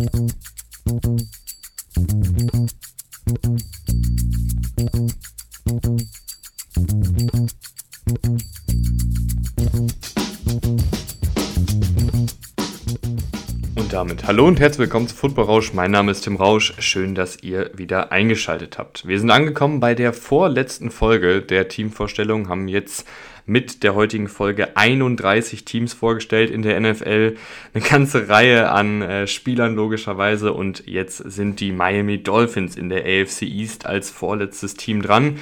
Und damit hallo und herzlich willkommen zu Football Rausch. Mein Name ist Tim Rausch. Schön, dass ihr wieder eingeschaltet habt. Wir sind angekommen bei der vorletzten Folge der Teamvorstellung, haben jetzt mit der heutigen Folge 31 Teams vorgestellt in der NFL. Eine ganze Reihe an äh, Spielern logischerweise und jetzt sind die Miami Dolphins in der AFC East als vorletztes Team dran.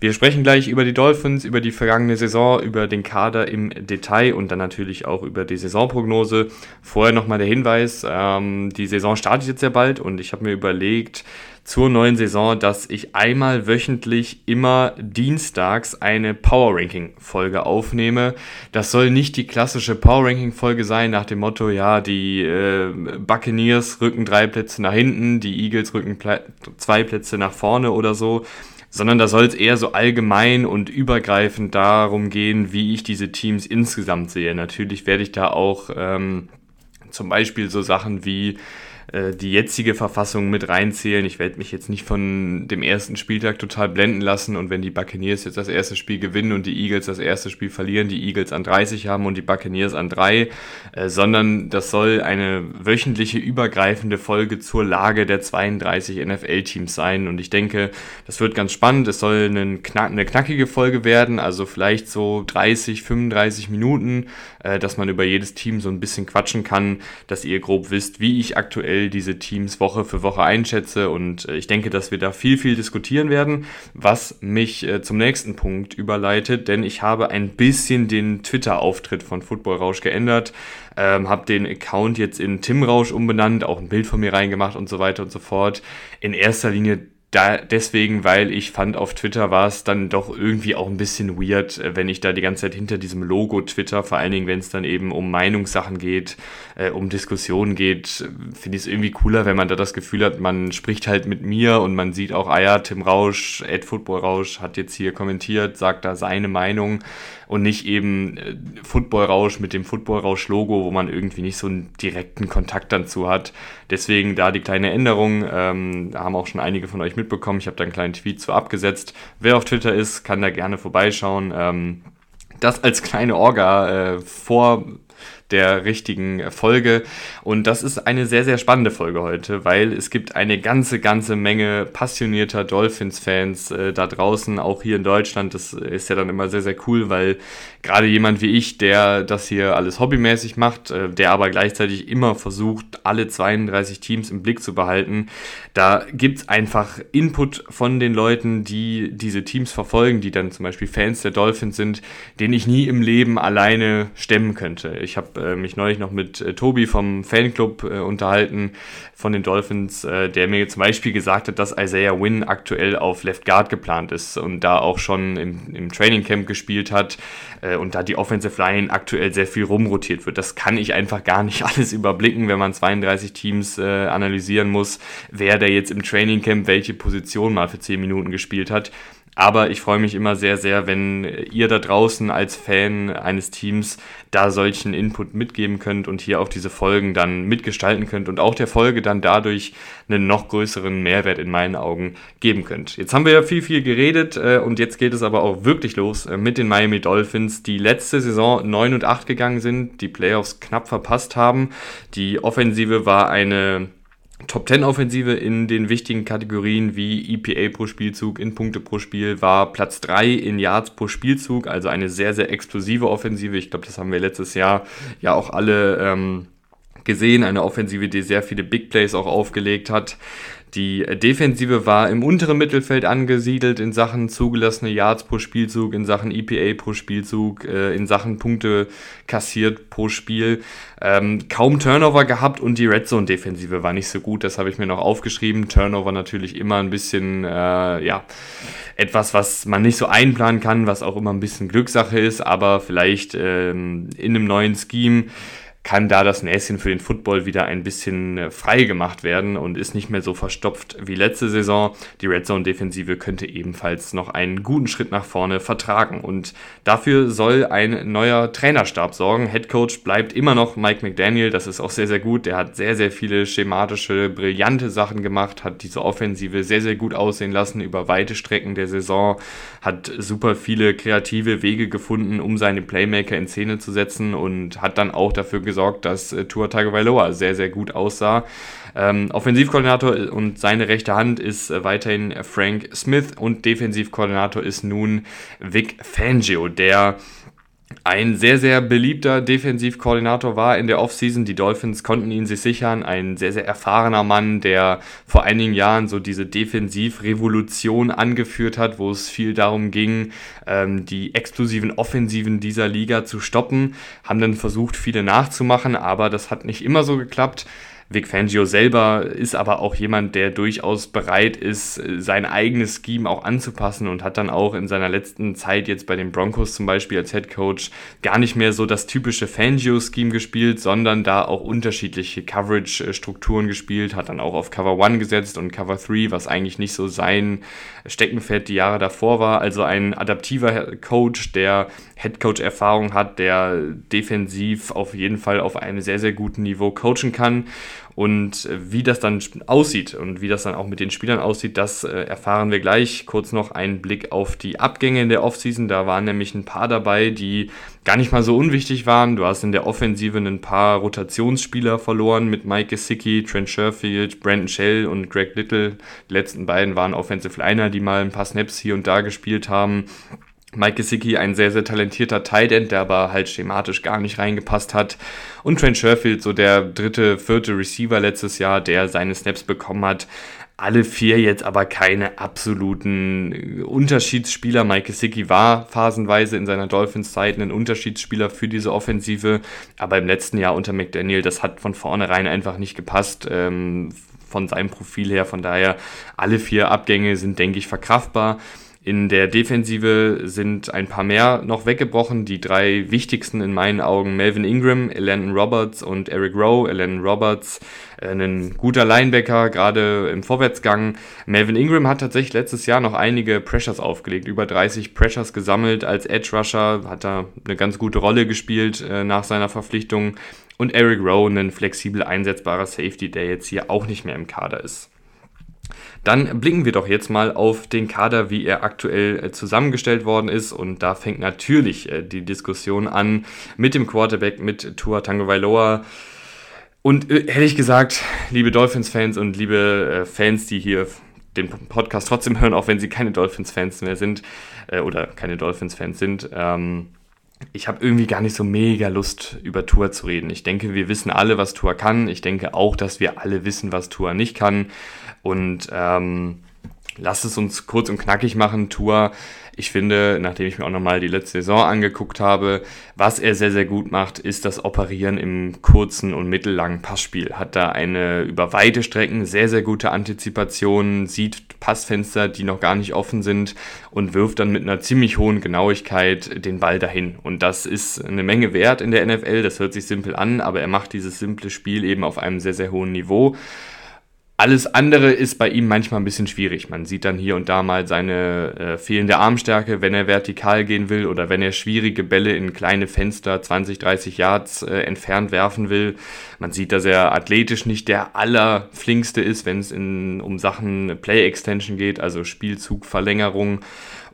Wir sprechen gleich über die Dolphins, über die vergangene Saison, über den Kader im Detail und dann natürlich auch über die Saisonprognose. Vorher nochmal der Hinweis, ähm, die Saison startet jetzt ja bald und ich habe mir überlegt, zur neuen Saison, dass ich einmal wöchentlich immer dienstags eine Power Ranking Folge aufnehme. Das soll nicht die klassische Power Ranking Folge sein nach dem Motto, ja, die äh, Buccaneers rücken drei Plätze nach hinten, die Eagles rücken Pla zwei Plätze nach vorne oder so, sondern da soll es eher so allgemein und übergreifend darum gehen, wie ich diese Teams insgesamt sehe. Natürlich werde ich da auch ähm, zum Beispiel so Sachen wie äh, die jetzige Verfassung mit reinzählen. Ich werde mich jetzt nicht von dem ersten Spieltag total blenden lassen und wenn die Buccaneers jetzt das erste Spiel gewinnen und die Eagles das erste Spiel verlieren, die Eagles an 30 haben und die Buccaneers an 3, äh, sondern das soll eine wöchentliche übergreifende Folge zur Lage der 32 NFL-Teams sein und ich denke, das wird ganz spannend. Es soll eine, knack eine knackige Folge werden, also vielleicht so 30, 35 Minuten, äh, dass man über jedes Team so ein bisschen quatschen kann, dass ihr grob wisst, wie ich aktuell aktuell diese Teams Woche für Woche einschätze und äh, ich denke, dass wir da viel, viel diskutieren werden, was mich äh, zum nächsten Punkt überleitet, denn ich habe ein bisschen den Twitter-Auftritt von Football Rausch geändert, ähm, habe den Account jetzt in Tim Rausch umbenannt, auch ein Bild von mir reingemacht und so weiter und so fort. In erster Linie da, deswegen, weil ich fand, auf Twitter war es dann doch irgendwie auch ein bisschen weird, äh, wenn ich da die ganze Zeit hinter diesem Logo Twitter, vor allen Dingen, wenn es dann eben um Meinungssachen geht, äh, um Diskussionen geht, finde ich es irgendwie cooler, wenn man da das Gefühl hat, man spricht halt mit mir und man sieht auch, ah ja, Tim Rausch, Ed Football Rausch hat jetzt hier kommentiert, sagt da seine Meinung und nicht eben äh, Football-Rausch mit dem Football-Rausch-Logo, wo man irgendwie nicht so einen direkten Kontakt dazu hat. Deswegen da die kleine Änderung. Ähm, haben auch schon einige von euch mitbekommen. Ich habe da einen kleinen Tweet zu abgesetzt. Wer auf Twitter ist, kann da gerne vorbeischauen. Ähm, das als kleine Orga äh, vor der richtigen Folge. Und das ist eine sehr, sehr spannende Folge heute, weil es gibt eine ganze, ganze Menge passionierter Dolphins-Fans äh, da draußen, auch hier in Deutschland. Das ist ja dann immer sehr, sehr cool, weil gerade jemand wie ich, der das hier alles hobbymäßig macht, äh, der aber gleichzeitig immer versucht, alle 32 Teams im Blick zu behalten, da gibt es einfach Input von den Leuten, die diese Teams verfolgen, die dann zum Beispiel Fans der Dolphins sind, den ich nie im Leben alleine stemmen könnte. Ich habe äh, mich neulich noch mit äh, Tobi vom Fanclub äh, unterhalten von den Dolphins, äh, der mir zum Beispiel gesagt hat, dass Isaiah Wynn aktuell auf Left Guard geplant ist und da auch schon im, im Training Camp gespielt hat äh, und da die Offensive Line aktuell sehr viel rumrotiert wird. Das kann ich einfach gar nicht alles überblicken, wenn man 32 Teams äh, analysieren muss, wer der jetzt im Training Camp welche Position mal für 10 Minuten gespielt hat. Aber ich freue mich immer sehr, sehr, wenn ihr da draußen als Fan eines Teams da solchen Input mitgeben könnt und hier auch diese Folgen dann mitgestalten könnt und auch der Folge dann dadurch einen noch größeren Mehrwert in meinen Augen geben könnt. Jetzt haben wir ja viel, viel geredet äh, und jetzt geht es aber auch wirklich los äh, mit den Miami Dolphins, die letzte Saison 9 und 8 gegangen sind, die Playoffs knapp verpasst haben. Die Offensive war eine Top 10 Offensive in den wichtigen Kategorien wie EPA pro Spielzug, in Punkte pro Spiel war Platz 3 in Yards pro Spielzug, also eine sehr, sehr explosive Offensive. Ich glaube, das haben wir letztes Jahr ja auch alle ähm, gesehen. Eine Offensive, die sehr viele Big Plays auch aufgelegt hat. Die Defensive war im unteren Mittelfeld angesiedelt in Sachen zugelassene Yards pro Spielzug, in Sachen EPA pro Spielzug, äh, in Sachen Punkte kassiert pro Spiel. Ähm, kaum Turnover gehabt und die Red Zone Defensive war nicht so gut. Das habe ich mir noch aufgeschrieben. Turnover natürlich immer ein bisschen, äh, ja, etwas, was man nicht so einplanen kann, was auch immer ein bisschen Glückssache ist, aber vielleicht ähm, in einem neuen Scheme kann da das Näschen für den Football wieder ein bisschen äh, frei gemacht werden und ist nicht mehr so verstopft wie letzte Saison. Die Red Zone Defensive könnte ebenfalls noch einen guten Schritt nach vorne vertragen und dafür soll ein neuer Trainerstab sorgen. Head Coach bleibt immer noch Mike McDaniel, das ist auch sehr sehr gut. Der hat sehr sehr viele schematische, brillante Sachen gemacht, hat diese Offensive sehr sehr gut aussehen lassen über weite Strecken der Saison, hat super viele kreative Wege gefunden, um seine Playmaker in Szene zu setzen und hat dann auch dafür gesorgt dass äh, Tua Tagovailoa sehr, sehr gut aussah. Ähm, Offensivkoordinator und seine rechte Hand ist äh, weiterhin Frank Smith und Defensivkoordinator ist nun Vic Fangio, der ein sehr, sehr beliebter Defensivkoordinator war in der Offseason. Die Dolphins konnten ihn sich sichern. Ein sehr, sehr erfahrener Mann, der vor einigen Jahren so diese Defensivrevolution angeführt hat, wo es viel darum ging, ähm, die explosiven Offensiven dieser Liga zu stoppen. Haben dann versucht, viele nachzumachen, aber das hat nicht immer so geklappt. Vic Fangio selber ist aber auch jemand, der durchaus bereit ist, sein eigenes Scheme auch anzupassen und hat dann auch in seiner letzten Zeit jetzt bei den Broncos zum Beispiel als Head Coach gar nicht mehr so das typische Fangio-Scheme gespielt, sondern da auch unterschiedliche Coverage-Strukturen gespielt, hat dann auch auf Cover 1 gesetzt und Cover 3, was eigentlich nicht so sein Steckenpferd die Jahre davor war. Also ein adaptiver Coach, der Head Coach-Erfahrung hat, der defensiv auf jeden Fall auf einem sehr, sehr guten Niveau coachen kann. Und äh, wie das dann aussieht und wie das dann auch mit den Spielern aussieht, das äh, erfahren wir gleich. Kurz noch ein Blick auf die Abgänge in der Offseason. Da waren nämlich ein paar dabei, die gar nicht mal so unwichtig waren. Du hast in der Offensive ein paar Rotationsspieler verloren mit Mike Gesicki, Trent Sherfield, Brandon Shell und Greg Little. Die letzten beiden waren Offensive Liner, die mal ein paar Snaps hier und da gespielt haben. Mike Gesicki, ein sehr, sehr talentierter Tight End, der aber halt schematisch gar nicht reingepasst hat. Und Trent Sherfield, so der dritte, vierte Receiver letztes Jahr, der seine Snaps bekommen hat. Alle vier jetzt aber keine absoluten Unterschiedsspieler. Mike Gesicki war phasenweise in seiner Dolphins-Zeit ein Unterschiedsspieler für diese Offensive. Aber im letzten Jahr unter McDaniel, das hat von vornherein einfach nicht gepasst. Ähm, von seinem Profil her. Von daher, alle vier Abgänge sind, denke ich, verkraftbar. In der Defensive sind ein paar mehr noch weggebrochen. Die drei wichtigsten in meinen Augen Melvin Ingram, Elan Roberts und Eric Rowe. Elan Roberts, äh, ein guter Linebacker, gerade im Vorwärtsgang. Melvin Ingram hat tatsächlich letztes Jahr noch einige Pressures aufgelegt, über 30 Pressures gesammelt als Edge Rusher, hat da eine ganz gute Rolle gespielt äh, nach seiner Verpflichtung. Und Eric Rowe, ein flexibel einsetzbarer Safety, der jetzt hier auch nicht mehr im Kader ist. Dann blicken wir doch jetzt mal auf den Kader, wie er aktuell äh, zusammengestellt worden ist. Und da fängt natürlich äh, die Diskussion an mit dem Quarterback, mit Tua Tagovailoa. Und äh, ehrlich gesagt, liebe Dolphins-Fans und liebe Fans, die hier den Podcast trotzdem hören, auch wenn sie keine Dolphins-Fans mehr sind oder keine Dolphins-Fans sind, ähm, ich habe irgendwie gar nicht so mega Lust, über Tour zu reden. Ich denke, wir wissen alle, was Tour kann. Ich denke auch, dass wir alle wissen, was Tour nicht kann. Und ähm, lasst es uns kurz und knackig machen. Tour ich finde, nachdem ich mir auch nochmal die letzte Saison angeguckt habe, was er sehr, sehr gut macht, ist das Operieren im kurzen und mittellangen Passspiel. Hat da eine über weite Strecken sehr, sehr gute Antizipation, sieht Passfenster, die noch gar nicht offen sind und wirft dann mit einer ziemlich hohen Genauigkeit den Ball dahin. Und das ist eine Menge wert in der NFL. Das hört sich simpel an, aber er macht dieses simple Spiel eben auf einem sehr, sehr hohen Niveau. Alles andere ist bei ihm manchmal ein bisschen schwierig. Man sieht dann hier und da mal seine äh, fehlende Armstärke, wenn er vertikal gehen will oder wenn er schwierige Bälle in kleine Fenster 20, 30 Yards äh, entfernt werfen will. Man sieht, dass er athletisch nicht der allerflinkste ist, wenn es um Sachen Play Extension geht, also Spielzugverlängerung.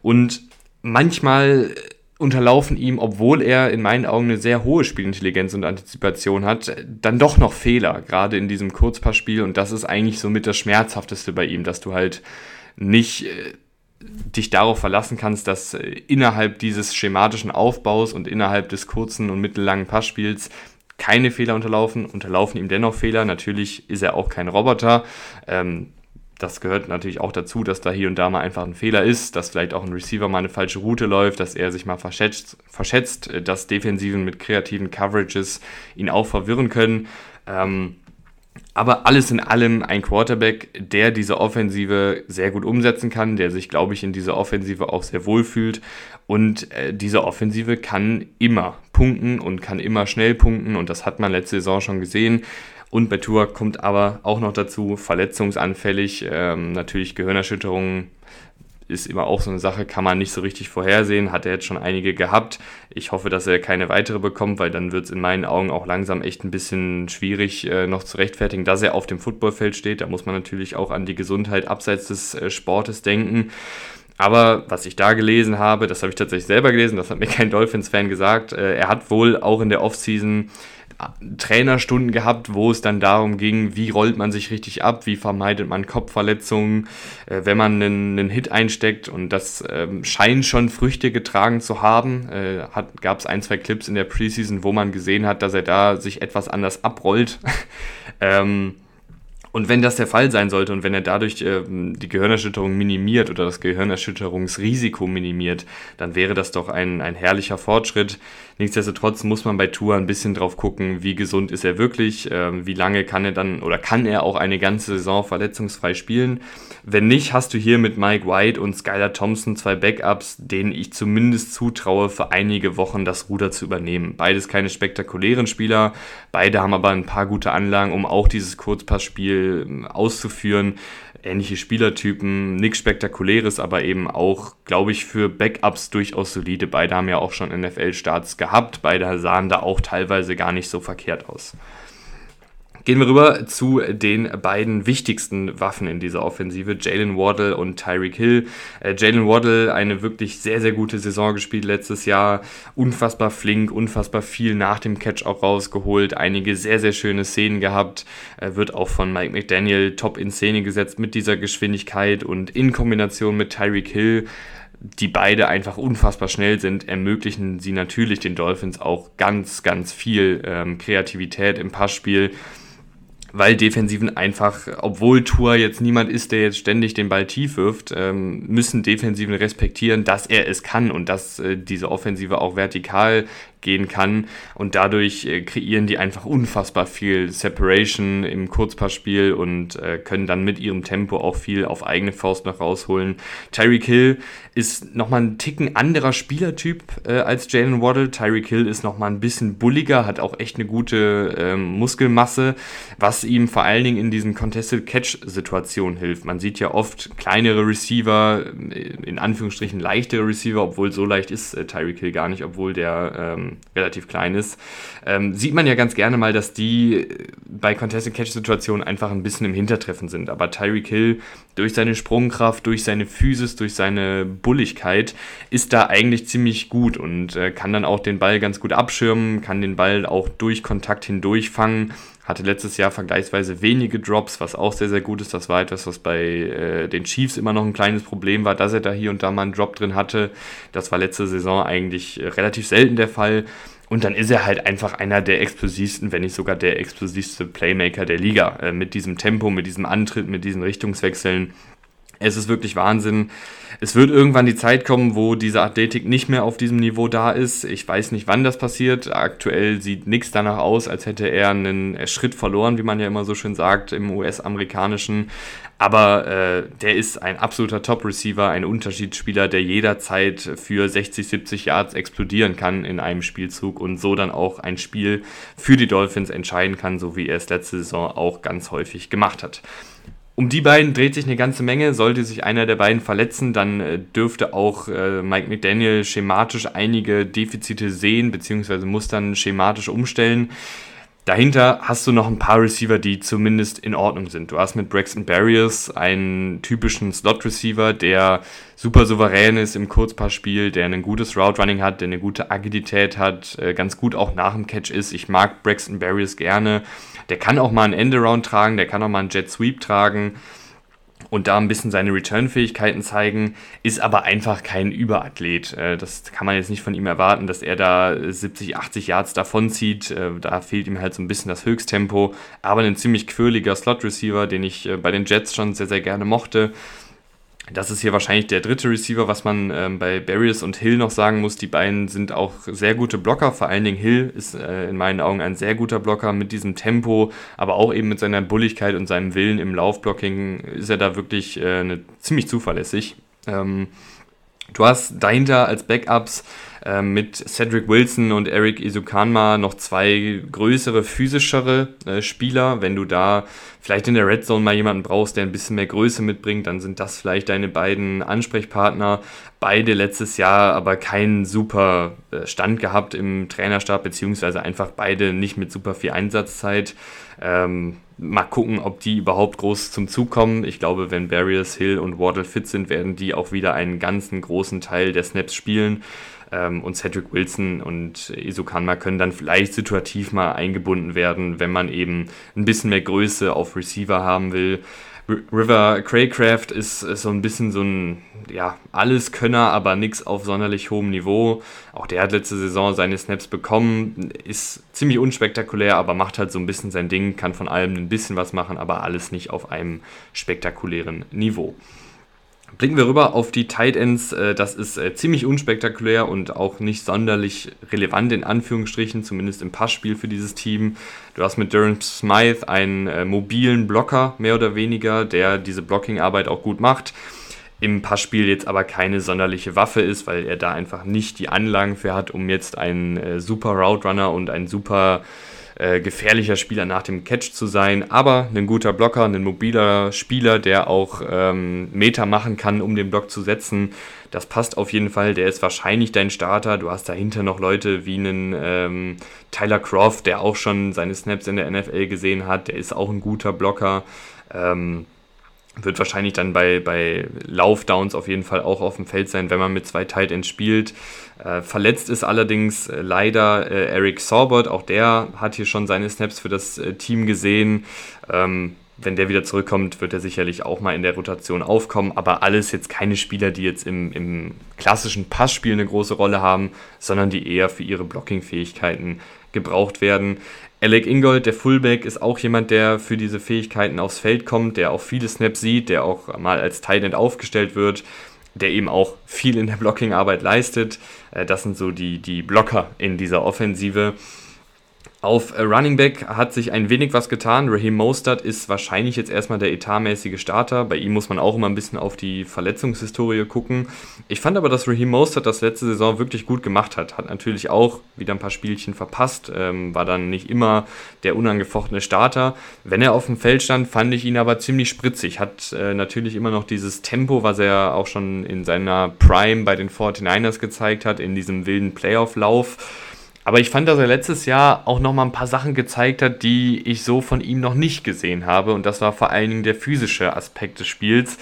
Und manchmal unterlaufen ihm, obwohl er in meinen Augen eine sehr hohe Spielintelligenz und Antizipation hat, dann doch noch Fehler, gerade in diesem Kurzpassspiel. Und das ist eigentlich somit das Schmerzhafteste bei ihm, dass du halt nicht äh, dich darauf verlassen kannst, dass äh, innerhalb dieses schematischen Aufbaus und innerhalb des kurzen und mittellangen Passspiels keine Fehler unterlaufen, unterlaufen ihm dennoch Fehler. Natürlich ist er auch kein Roboter. Ähm, das gehört natürlich auch dazu, dass da hier und da mal einfach ein Fehler ist, dass vielleicht auch ein Receiver mal eine falsche Route läuft, dass er sich mal verschätzt, verschätzt äh, dass Defensiven mit kreativen Coverages ihn auch verwirren können. Ähm, Aber alles in allem ein Quarterback, der diese Offensive sehr gut umsetzen kann, der sich, glaube ich, in dieser Offensive auch sehr wohl fühlt. Und äh, diese Offensive kann immer punkten und kann immer schnell punkten. Und das hat man letzte Saison schon gesehen. Und bei Tour kommt aber auch noch dazu, verletzungsanfällig, ähm, natürlich Gehirnerschütterungen ist immer auch so eine Sache, kann man nicht so richtig vorhersehen. Hat er jetzt schon einige gehabt. Ich hoffe, dass er keine weitere bekommt, weil dann wird es in meinen Augen auch langsam echt ein bisschen schwierig äh, noch zu rechtfertigen, dass er auf dem Footballfeld steht. Da muss man natürlich auch an die Gesundheit abseits des äh, Sportes denken. Aber was ich da gelesen habe, das habe ich tatsächlich selber gelesen, das hat mir kein Dolphins-Fan gesagt. Äh, er hat wohl auch in der Offseason Trainerstunden gehabt, wo es dann darum ging, wie rollt man sich richtig ab, wie vermeidet man Kopfverletzungen, äh, wenn man einen, einen, Hit einsteckt. Und das ähm, scheint schon Früchte getragen zu haben. Äh, Gab es ein, zwei Clips in der Preseason, wo man gesehen hat, dass er da sich etwas anders abrollt. ähm, und wenn das der Fall sein sollte und wenn er dadurch äh, die Gehirnerschütterung minimiert oder das Gehirnerschütterungsrisiko minimiert, dann wäre das doch ein, ein herrlicher Fortschritt. Nichtsdestotrotz muss man bei Tour ein bisschen drauf gucken, wie gesund ist er wirklich, äh, wie lange kann er dann oder kann er auch eine ganze Saison verletzungsfrei spielen. Wenn nicht, hast du hier mit Mike White und Skylar Thompson zwei Backups, denen ich zumindest zutraue, für einige Wochen das Ruder zu übernehmen. Beides keine spektakulären Spieler, beide haben aber ein paar gute Anlagen, um auch dieses Kurzpassspiel ähm, auszuführen. Ähnliche Spielertypen, nichts Spektakuläres, aber eben auch, glaube ich, für Backups durchaus solide. Beide haben ja auch schon NFL-Starts gehabt, beide sahen da auch teilweise gar nicht so verkehrt aus. Gehen wir rüber zu den beiden wichtigsten Waffen in dieser Offensive, Jalen Waddle und Tyreek Hill. Äh, Jalen Waddle eine wirklich sehr, sehr gute Saison gespielt letztes Jahr. Unfassbar flink, unfassbar viel nach dem Catch auch rausgeholt. Einige sehr, sehr schöne Szenen gehabt. Äh, wird auch von Mike McDaniel top in Szene gesetzt mit dieser Geschwindigkeit und in Kombination mit Tyreek Hill die beide einfach unfassbar schnell sind, ermöglichen sie natürlich den Dolphins auch ganz, ganz viel ähm, Kreativität im Passspiel weil Defensiven einfach, obwohl Tour jetzt niemand ist, der jetzt ständig den Ball tief wirft, ähm, müssen Defensiven respektieren, dass er es kann und dass äh, diese Offensive auch vertikal gehen kann. Und dadurch äh, kreieren die einfach unfassbar viel Separation im Kurzpassspiel und äh, können dann mit ihrem Tempo auch viel auf eigene Faust noch rausholen. Tyreek Hill ist nochmal ein Ticken anderer Spielertyp äh, als Jalen Waddle. Tyreek Hill ist nochmal ein bisschen bulliger, hat auch echt eine gute ähm, Muskelmasse, was ihm vor allen Dingen in diesen Contested Catch-Situationen hilft. Man sieht ja oft kleinere Receiver, äh, in Anführungsstrichen leichtere Receiver, obwohl so leicht ist äh, Tyreek Hill gar nicht, obwohl der ähm, relativ klein ist, ähm, sieht man ja ganz gerne mal, dass die äh, bei Contested-Catch-Situationen einfach ein bisschen im Hintertreffen sind. Aber Tyreek Hill durch seine Sprungkraft, durch seine Physis, durch seine Bulligkeit ist da eigentlich ziemlich gut und äh, kann dann auch den Ball ganz gut abschirmen, kann den Ball auch durch Kontakt hindurch fangen hatte letztes Jahr vergleichsweise wenige Drops, was auch sehr, sehr gut ist. Das war etwas, was bei äh, den Chiefs immer noch ein kleines Problem war, dass er da hier und da mal einen Drop drin hatte. Das war letzte Saison eigentlich äh, relativ selten der Fall. Und dann ist er halt einfach einer der explosivsten, wenn nicht sogar der explosivste Playmaker der Liga. Äh, mit diesem Tempo, mit diesem Antritt, mit diesen Richtungswechseln. Es ist wirklich Wahnsinn. Es wird irgendwann die Zeit kommen, wo diese Athletik nicht mehr auf diesem Niveau da ist. Ich weiß nicht, wann das passiert. Aktuell sieht nichts danach aus, als hätte er einen Schritt verloren, wie man ja immer so schön sagt im US-amerikanischen. Aber äh, der ist ein absoluter Top-Receiver, ein Unterschiedsspieler, der jederzeit für 60, 70 Yards explodieren kann in einem Spielzug und so dann auch ein Spiel für die Dolphins entscheiden kann, so wie er es letzte Saison auch ganz häufig gemacht hat. Um die beiden dreht sich eine ganze Menge. Sollte sich einer der beiden verletzen, dann äh, dürfte auch äh, Mike McDaniel schematisch einige Defizite sehen, beziehungsweise muss dann schematisch umstellen. Dahinter hast du noch ein paar Receiver, die zumindest in Ordnung sind. Du hast mit Braxton Barriers einen typischen Slot-Receiver, der super souverän ist im Kurzpassspiel, der ein gutes Route-Running hat, der eine gute Agilität hat, äh, ganz gut auch nach dem Catch ist. Ich mag Braxton Barriers gerne. Der kann auch mal einen Endaround tragen, der kann auch mal einen Jet Sweep tragen und da ein bisschen seine Return-Fähigkeiten zeigen, ist aber einfach kein Überathlet. Äh, das kann man jetzt nicht von ihm erwarten, dass er da 70, 80 Yards davonzieht. Äh, da fehlt ihm halt so ein bisschen das Höchsttempo, aber ein ziemlich quirliger Slot-Receiver, den ich äh, bei den Jets schon sehr, sehr gerne mochte. Das ist hier wahrscheinlich der dritte Receiver, was man ähm, bei Barriers und Hill noch sagen muss. Die beiden sind auch sehr gute Blocker. Vor allen Dingen Hill ist äh, in meinen Augen ein sehr guter Blocker mit diesem Tempo, aber auch eben mit seiner Bulligkeit und seinem Willen im Laufblocking ist er da wirklich äh, eine, ziemlich zuverlässig. Ähm, du hast dahinter als Backups mit Cedric Wilson und Eric Isukanma noch zwei größere, physischere äh, Spieler. Wenn du da vielleicht in der Red Zone mal jemanden brauchst, der ein bisschen mehr Größe mitbringt, dann sind das vielleicht deine beiden Ansprechpartner. Beide letztes Jahr aber keinen super äh, Stand gehabt im Trainerstab, beziehungsweise einfach beide nicht mit super viel Einsatzzeit. Ähm, mal gucken, ob die überhaupt groß zum Zug kommen. Ich glaube, wenn Barriers, Hill und Waddle fit sind, werden die auch wieder einen ganzen großen Teil der Snaps spielen. Ähm, und Cedric Wilson und Isokanma können dann vielleicht situativ mal eingebunden werden, wenn man eben ein bisschen mehr Größe auf Receiver haben will. River Craycraft ist, ist, so ein bisschen so ein, ja, Alleskönner, aber nichts auf sonderlich hohem Niveau. Auch der hat letzte Saison seine Snaps bekommen, ist ziemlich unspektakulär, aber macht halt so ein bisschen sein Ding, kann von allem ein bisschen was machen, aber alles nicht auf einem spektakulären Niveau. Blicken wir rüber auf die Tight Ends. Äh, das ist äh, ziemlich unspektakulär und auch nicht sonderlich relevant in Anführungsstrichen, zumindest im Passspiel für dieses Team. Du hast mit Durham Smythe einen äh, mobilen Blocker, mehr oder weniger, der diese Blocking-Arbeit auch gut macht. Im Passspiel jetzt aber keine sonderliche Waffe ist, weil er da einfach nicht die Anlagen für hat, um jetzt ein super Route Runner und ein super äh, gefährlicher Spieler nach dem Catch zu sein, aber ein guter Blocker, ein mobiler Spieler, der auch ähm, Meter machen kann, um den Block zu setzen. Das passt auf jeden Fall. Der ist wahrscheinlich dein Starter. Du hast dahinter noch Leute wie einen ähm, Tyler Croft, der auch schon seine Snaps in der NFL gesehen hat. Der ist auch ein guter Blocker. Ähm, wird wahrscheinlich dann bei, bei Laufdowns auf jeden Fall auch auf dem Feld sein, wenn man mit zwei Tight Ends spielt. Äh, verletzt ist allerdings äh, leider äh, Eric Saubert, auch der hat hier schon seine Snaps für das äh, Team gesehen. Ähm, wenn der wieder zurückkommt, wird er sicherlich auch mal in der Rotation aufkommen. Aber alles jetzt keine Spieler, die jetzt im, im klassischen Passspiel eine große Rolle haben, sondern die eher für ihre Blocking-Fähigkeiten gebraucht werden. Alec Ingold, der Fullback, ist auch jemand, der für diese Fähigkeiten aufs Feld kommt, der auch viele Snaps sieht, der auch mal als Tight aufgestellt wird, der eben auch viel in der Blocking-Arbeit leistet. Äh, das sind so die, die Blocker in dieser Offensive. Auf Running Back hat sich ein wenig was getan. Raheem Mostert ist wahrscheinlich jetzt erstmal der etatmäßige Starter. Bei ihm muss man auch immer ein bisschen auf die Verletzungshistorie gucken. Ich fand aber, dass Raheem Mostert das letzte Saison wirklich gut gemacht hat. Hat natürlich auch wieder ein paar Spielchen verpasst, ähm, war dann nicht immer der unangefochtene Starter. Wenn er auf dem Feld stand, fand ich ihn aber ziemlich spritzig. Hat äh, natürlich immer noch dieses Tempo, was er auch schon in seiner Prime bei den 49ers gezeigt hat, in diesem wilden Playoff-Lauf aber ich fand, dass er letztes Jahr auch nochmal ein paar Sachen gezeigt hat, die ich so von ihm noch nicht gesehen habe. Und das war vor allen Dingen der physische Aspekt des Spiels.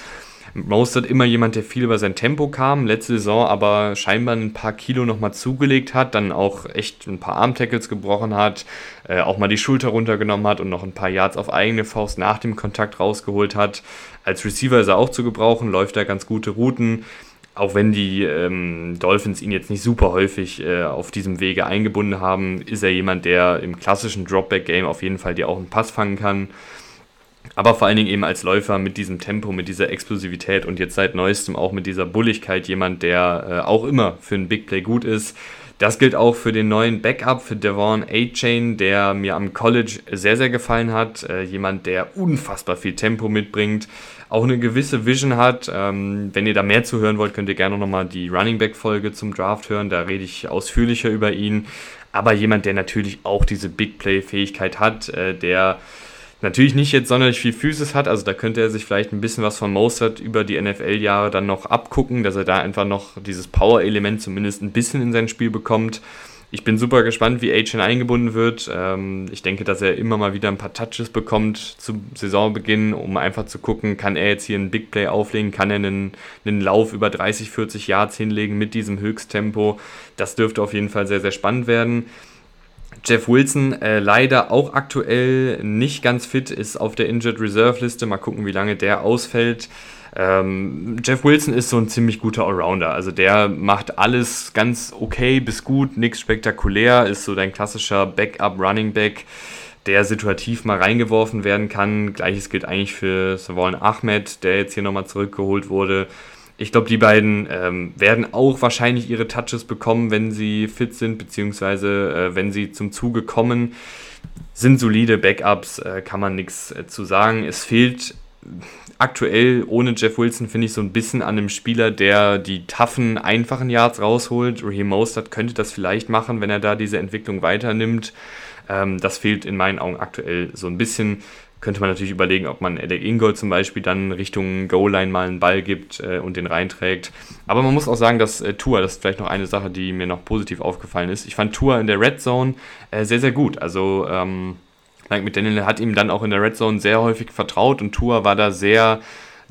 Mostert immer jemand, der viel über sein Tempo kam, letzte Saison aber scheinbar ein paar Kilo nochmal zugelegt hat, dann auch echt ein paar Armtackles gebrochen hat, äh, auch mal die Schulter runtergenommen hat und noch ein paar Yards auf eigene Faust nach dem Kontakt rausgeholt hat. Als Receiver ist er auch zu gebrauchen, läuft er ganz gute Routen auch wenn die ähm, Dolphins ihn jetzt nicht super häufig äh, auf diesem Wege eingebunden haben, ist er jemand, der im klassischen Dropback-Game auf jeden Fall dir auch einen Pass fangen kann. Aber vor allen Dingen eben als Läufer mit diesem Tempo, mit dieser Explosivität und jetzt seit neuestem auch mit dieser Bulligkeit jemand, der äh, auch immer für einen Big Play gut ist. Das gilt auch für den neuen Backup, für Devon A-Chain, der mir am College sehr, sehr gefallen hat. Äh, jemand, der unfassbar viel Tempo mitbringt, auch eine gewisse Vision hat. Ähm, wenn ihr da mehr zu hören wollt, könnt ihr gerne nochmal die Running Back-Folge zum Draft hören. Da rede ich ausführlicher über ihn. Aber jemand, der natürlich auch diese Big Play-Fähigkeit hat, äh, der natürlich nicht jetzt sonderlich viel Physis hat, also da könnte er sich vielleicht ein bisschen was von Mostert über die NFL-Jahre dann noch abgucken, dass er da einfach noch dieses Power-Element zumindest ein bisschen in sein Spiel bekommt. Ich bin super gespannt, wie Achen eingebunden wird. Ähm, ich denke, dass er immer mal wieder ein paar Touches bekommt zum Saisonbeginn, um einfach zu gucken, kann er jetzt hier einen Big Play auflegen, kann er einen, einen Lauf über 30, 40 Yards hinlegen mit diesem Höchsttempo. Das dürfte auf jeden Fall sehr, sehr spannend werden. Jeff Wilson äh, leider auch aktuell nicht ganz fit, ist auf der Injured Reserve Liste. Mal gucken, wie lange der ausfällt. Ähm, Jeff Wilson ist so ein ziemlich guter Allrounder. Also der macht alles ganz okay bis gut, nichts spektakulär, ist so dein klassischer Backup Running Back der situativ mal reingeworfen werden kann. Gleiches gilt eigentlich für Savon Ahmed, der jetzt hier nochmal zurückgeholt wurde. Ich glaube, die beiden ähm, werden auch wahrscheinlich ihre Touches bekommen, wenn sie fit sind, beziehungsweise äh, wenn sie zum Zuge kommen. Sind solide Backups, äh, kann man nichts äh, zu sagen. Es fehlt aktuell ohne Jeff Wilson, finde ich, so ein bisschen an einem Spieler, der die toughen, einfachen Yards rausholt. Raheem Mostert könnte das vielleicht machen, wenn er da diese Entwicklung weiternimmt. Ähm, das fehlt in meinen Augen aktuell so ein bisschen. Könnte man natürlich überlegen, ob man Alec Ingold zum Beispiel dann Richtung Goal-Line mal einen Ball gibt äh, und den reinträgt. Aber man muss auch sagen, dass äh, Tour, das ist vielleicht noch eine Sache, die mir noch positiv aufgefallen ist. Ich fand Tour in der Red Zone äh, sehr, sehr gut. Also ähm, Mike McDaniel hat ihm dann auch in der Red Zone sehr häufig vertraut und Tour war da sehr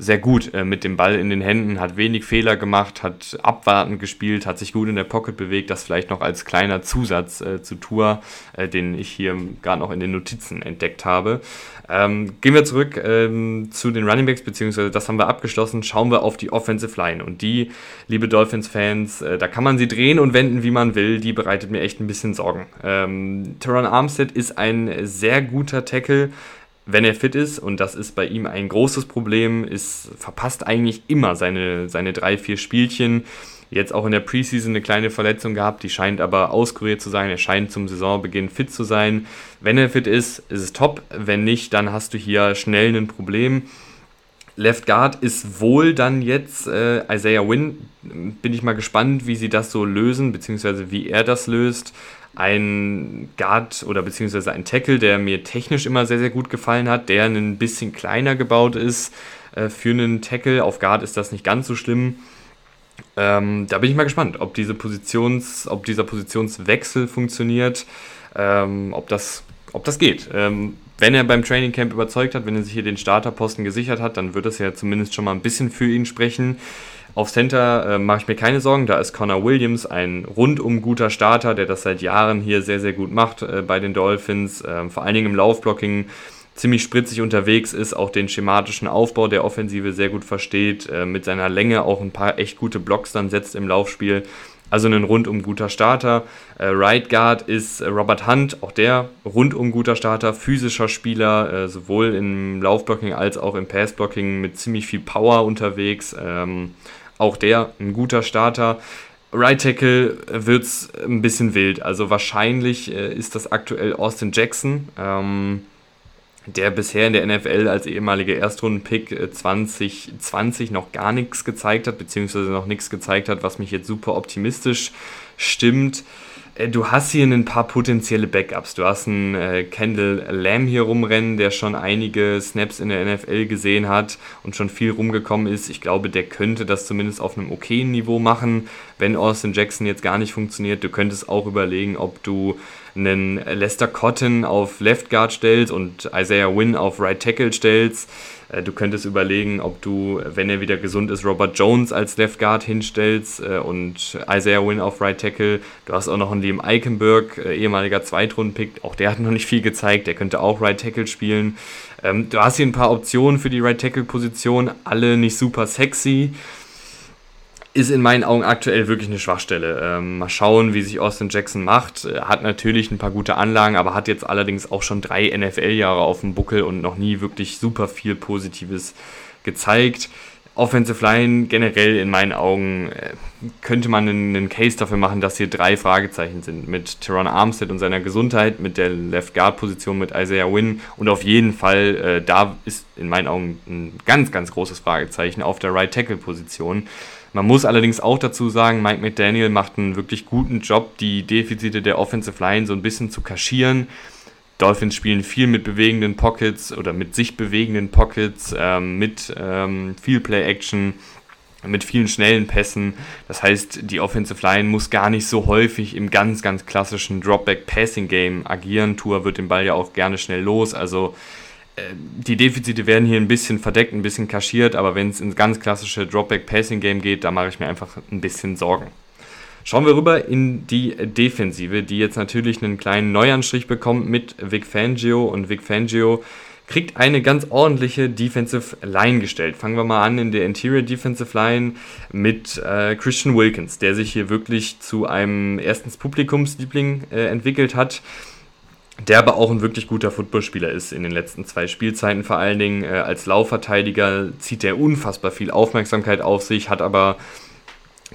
sehr gut äh, mit dem Ball in den Händen, hat wenig Fehler gemacht, hat abwartend gespielt, hat sich gut in der Pocket bewegt. Das vielleicht noch als kleiner Zusatz äh, zu Tour, äh, den ich hier gerade noch in den Notizen entdeckt habe. Ähm, gehen wir zurück ähm, zu den Running Backs, beziehungsweise das haben wir abgeschlossen. Schauen wir auf die Offensive Line. Und die, liebe Dolphins-Fans, äh, da kann man sie drehen und wenden, wie man will. Die bereitet mir echt ein bisschen Sorgen. Ähm, Teron Armstead ist ein sehr guter Tackle wenn er fit ist, und das ist bei ihm ein großes Problem, ist, verpasst eigentlich immer seine, seine drei, vier Spielchen. Jetzt auch in der Preseason eine kleine Verletzung gehabt, die scheint aber auskuriert zu sein. Er scheint zum Saisonbeginn fit zu sein. Wenn er fit ist, ist es top. Wenn nicht, dann hast du hier schnell ein Problem. Left Guard ist wohl dann jetzt äh, Isaiah Wynn. Bin ich mal gespannt, wie sie das so lösen, beziehungsweise wie er das löst ein Guard oder beziehungsweise ein Tackle, der mir technisch immer sehr, sehr gut gefallen hat, der ein bisschen kleiner gebaut ist äh, für einen Tackle. Auf Guard ist das nicht ganz so schlimm. Ähm, da bin ich mal gespannt, ob, diese Positions, ob dieser Positionswechsel funktioniert, ähm, ob, das, ob das geht. Ähm, wenn er beim Training Camp überzeugt hat, wenn er sich hier den Starterposten gesichert hat, dann wird das ja zumindest schon mal ein bisschen für ihn sprechen. Auf Center äh, mache ich mir keine Sorgen, da ist Connor Williams ein rundum guter Starter, der das seit Jahren hier sehr, sehr gut macht äh, bei den Dolphins. Äh, vor allen Dingen im Laufblocking ziemlich spritzig unterwegs ist, auch den schematischen Aufbau der Offensive sehr gut versteht, äh, mit seiner Länge auch ein paar echt gute Blocks dann setzt im Laufspiel. Also ein rundum guter Starter. Äh, right Guard ist Robert Hunt, auch der rundum guter Starter, physischer Spieler, äh, sowohl im Laufblocking als auch im Passblocking mit ziemlich viel Power unterwegs. Ähm, auch der ein guter Starter. Right Tackle wird es ein bisschen wild. Also wahrscheinlich äh, ist das aktuell Austin Jackson, ähm, der bisher in der NFL als ehemaliger Erstrunden-Pick 2020 äh, noch gar nichts gezeigt hat, beziehungsweise noch nichts gezeigt hat, was mich jetzt super optimistisch stimmt. Äh, du hast hier ein paar potenzielle Backups. Du hast einen äh, Kendall Lamb hier rumrennen, der schon einige Snaps in der NFL gesehen hat und schon viel rumgekommen ist. Ich glaube, der könnte das zumindest auf einem okayen Niveau machen, wenn Austin Jackson jetzt gar nicht funktioniert. Du könntest auch überlegen, ob du einen Lester Cotton auf Left Guard stellst und Isaiah Wynn auf Right Tackle stellst. Äh, du könntest überlegen, ob du, wenn er wieder gesund ist, Robert Jones als Left Guard hinstellst äh, und Isaiah Wynn auf Right Tackle. Du hast auch noch einen Liam Eikenberg, äh, ehemaliger Zweitrunden-Pick. Auch der hat noch nicht viel gezeigt. Der könnte auch Right Tackle spielen. Ähm, du hast hier ein paar Optionen für die Right Tackle-Position. Alle nicht super sexy ist in meinen Augen aktuell wirklich eine Schwachstelle. Ähm, mal schauen, wie sich Austin Jackson macht. Hat natürlich ein paar gute Anlagen, aber hat jetzt allerdings auch schon drei NFL-Jahre auf dem Buckel und noch nie wirklich super viel Positives gezeigt. Offensive Line generell in meinen Augen äh, könnte man einen Case dafür machen, dass hier drei Fragezeichen sind. Mit Teron Armstead und seiner Gesundheit, mit der Left Guard Position mit Isaiah Wynn und auf jeden Fall, äh, da ist in meinen Augen ein ganz, ganz großes Fragezeichen auf der Right Tackle Position. Man muss allerdings auch dazu sagen, Mike McDaniel macht einen wirklich guten Job, die Defizite der Offensive Line so ein bisschen zu kaschieren. Dolphins spielen viel mit bewegenden Pockets oder mit sich bewegenden Pockets, ähm, mit ähm, viel Play-Action, mit vielen schnellen Pässen. Das heißt, die Offensive Line muss gar nicht so häufig im ganz, ganz klassischen Dropback-Passing-Game agieren. Tour wird den Ball ja auch gerne schnell los. Also die Defizite werden hier ein bisschen verdeckt, ein bisschen kaschiert, aber wenn es ins ganz klassische Dropback-Passing-Game geht, da mache ich mir einfach ein bisschen Sorgen. Schauen wir rüber in die Defensive, die jetzt natürlich einen kleinen Neuanstrich bekommt mit Vic Fangio und Vic Fangio kriegt eine ganz ordentliche Defensive Line gestellt. Fangen wir mal an in der Interior Defensive Line mit äh, Christian Wilkins, der sich hier wirklich zu einem erstens Publikumsliebling äh, entwickelt hat der aber auch ein wirklich guter Footballspieler ist in den letzten zwei Spielzeiten. Vor allen Dingen äh, als Laufverteidiger zieht er unfassbar viel Aufmerksamkeit auf sich, hat aber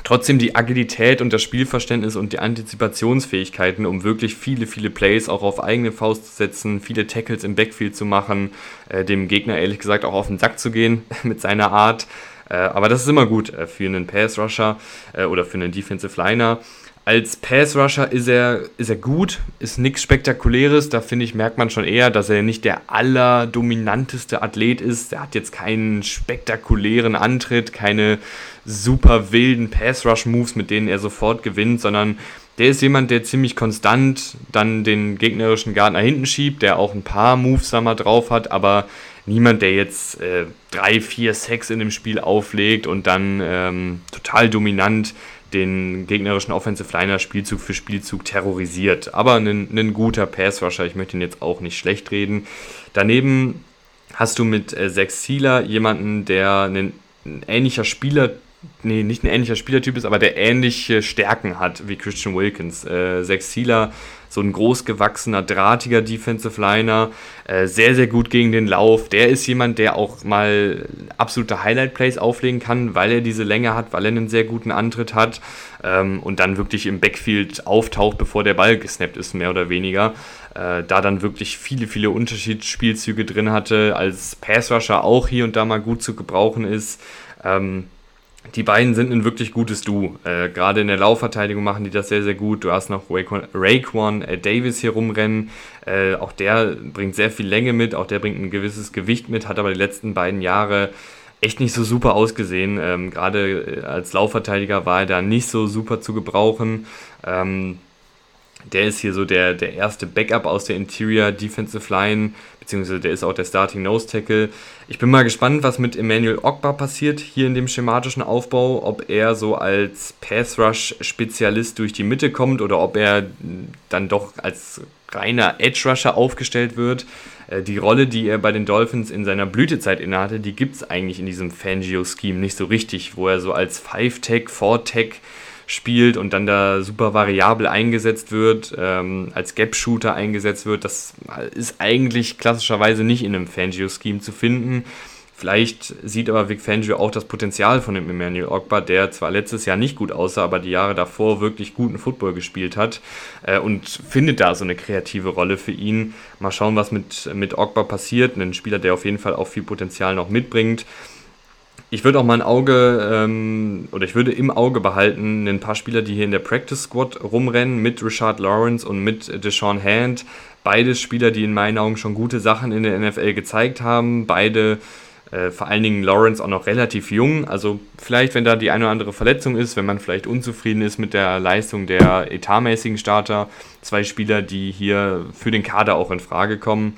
trotzdem die Agilität und das Spielverständnis und die Antizipationsfähigkeiten, um wirklich viele, viele Plays auch auf eigene Faust zu setzen, viele Tackles im Backfield zu machen, äh, dem Gegner ehrlich gesagt auch auf den Sack zu gehen mit seiner Art. Äh, aber das ist immer gut äh, für einen Pass-Rusher äh, oder für einen Defensive Liner. Als Pass-Rusher ist er, ist er gut, ist nichts Spektakuläres. Da finde ich, merkt man schon eher, dass er nicht der allerdominanteste Athlet ist. Er hat jetzt keinen spektakulären Antritt, keine super wilden Pass-Rush-Moves, mit denen er sofort gewinnt, sondern der ist jemand, der ziemlich konstant dann den gegnerischen Guard nach hinten schiebt, der auch ein paar Moves da mal drauf hat, aber niemand, der jetzt äh, drei, vier Sacks in dem Spiel auflegt und dann ähm, total dominant den gegnerischen Offensive Liner Spielzug für Spielzug terrorisiert. Aber ein, ein guter Pass-Rusher, ich möchte ihn jetzt auch nicht schlecht reden. Daneben hast du mit äh, Zack Sealer jemanden, der ein, ein ähnlicher Spieler nee, nicht ein ähnlicher Spielertyp ist, aber der ähnliche Stärken hat wie Christian Wilkins. Äh, Zack Sealer so ein großgewachsener, drahtiger Defensive Liner, äh, sehr, sehr gut gegen den Lauf. Der ist jemand, der auch mal absolute Highlight-Plays auflegen kann, weil er diese Länge hat, weil er einen sehr guten Antritt hat ähm, und dann wirklich im Backfield auftaucht, bevor der Ball gesnappt ist, mehr oder weniger. Äh, da dann wirklich viele, viele Unterschiedsspielzüge drin hatte, als Pass-Rusher auch hier und da mal gut zu gebrauchen ist. Ähm, die beiden sind ein wirklich gutes Duo. Äh, Gerade in der Laufverteidigung machen die das sehr, sehr gut. Du hast noch Raekwon äh, Davis hier rumrennen. Äh, auch der bringt sehr viel Länge mit, auch der bringt ein gewisses Gewicht mit, hat aber die letzten beiden Jahre echt nicht so super ausgesehen. Ähm, Gerade äh, als Laufverteidiger war er da nicht so super zu gebrauchen. Ähm, der ist hier so der, der erste Backup aus der Interior Defensive Line, beziehungsweise der ist auch der Starting Nose Tackle. Ich bin mal gespannt, was mit Emmanuel Ogba passiert hier in dem schematischen Aufbau, ob er so als Pass Rush Spezialist durch die Mitte kommt oder ob er dann doch als reiner Edge Rusher aufgestellt wird. Äh, die Rolle, die er bei den Dolphins in seiner Blütezeit innehatte, die gibt es eigentlich in diesem Fangio-Scheme nicht so richtig, wo er so als Five-Tech, Four-Tech spielt und dann da super variabel eingesetzt wird, ähm, als Gap-Shooter eingesetzt wird. Das ist eigentlich klassischerweise nicht in einem Fangio-Scheme zu finden. Vielleicht sieht aber Vic Fangio auch das Potenzial von dem Emmanuel Ogba, der zwar letztes Jahr nicht gut aussah, aber die Jahre davor wirklich guten Football gespielt hat äh, und findet da so eine kreative Rolle für ihn. Mal schauen, was mit, mit Ogba passiert. Ein Spieler, der auf jeden Fall auch viel Potenzial noch mitbringt. Ich würde auch mal ein Auge, ähm, oder ich würde im Auge behalten, ein paar Spieler, die hier in der Practice Squad rumrennen, mit Richard Lawrence und mit Deshaun Hand. Beide Spieler, die in meinen Augen schon gute Sachen in der NFL gezeigt haben. Beide, äh, vor allen Dingen Lawrence auch noch relativ jung. Also vielleicht, wenn da die eine oder andere Verletzung ist, wenn man vielleicht unzufrieden ist mit der Leistung der etatmäßigen Starter. Zwei Spieler, die hier für den Kader auch in Frage kommen.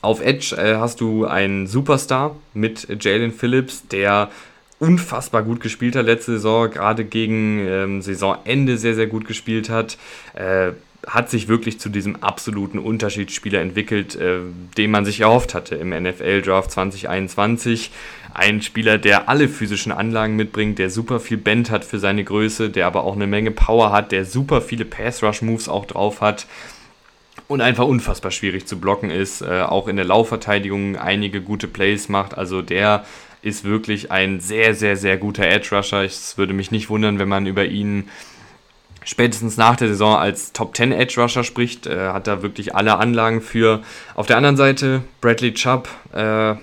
Auf Edge äh, hast du einen Superstar mit Jalen Phillips, der unfassbar gut gespielt hat letzte Saison, gerade gegen ähm, Saisonende sehr, sehr gut gespielt hat. Äh, hat sich wirklich zu diesem absoluten Unterschiedsspieler entwickelt, äh, den man sich erhofft hatte im NFL-Draft 2021. Ein Spieler, der alle physischen Anlagen mitbringt, der super viel Bend hat für seine Größe, der aber auch eine Menge Power hat, der super viele Pass-Rush-Moves auch drauf hat und einfach unfassbar schwierig zu blocken ist. Äh, auch in der Laufverteidigung einige gute Plays macht. Also der ist wirklich ein sehr, sehr, sehr guter Edge Rusher. Es würde mich nicht wundern, wenn man über ihn spätestens nach der Saison als Top 10 Edge Rusher spricht. Äh, hat da wirklich alle Anlagen für. Auf der anderen Seite Bradley Chubb. Äh,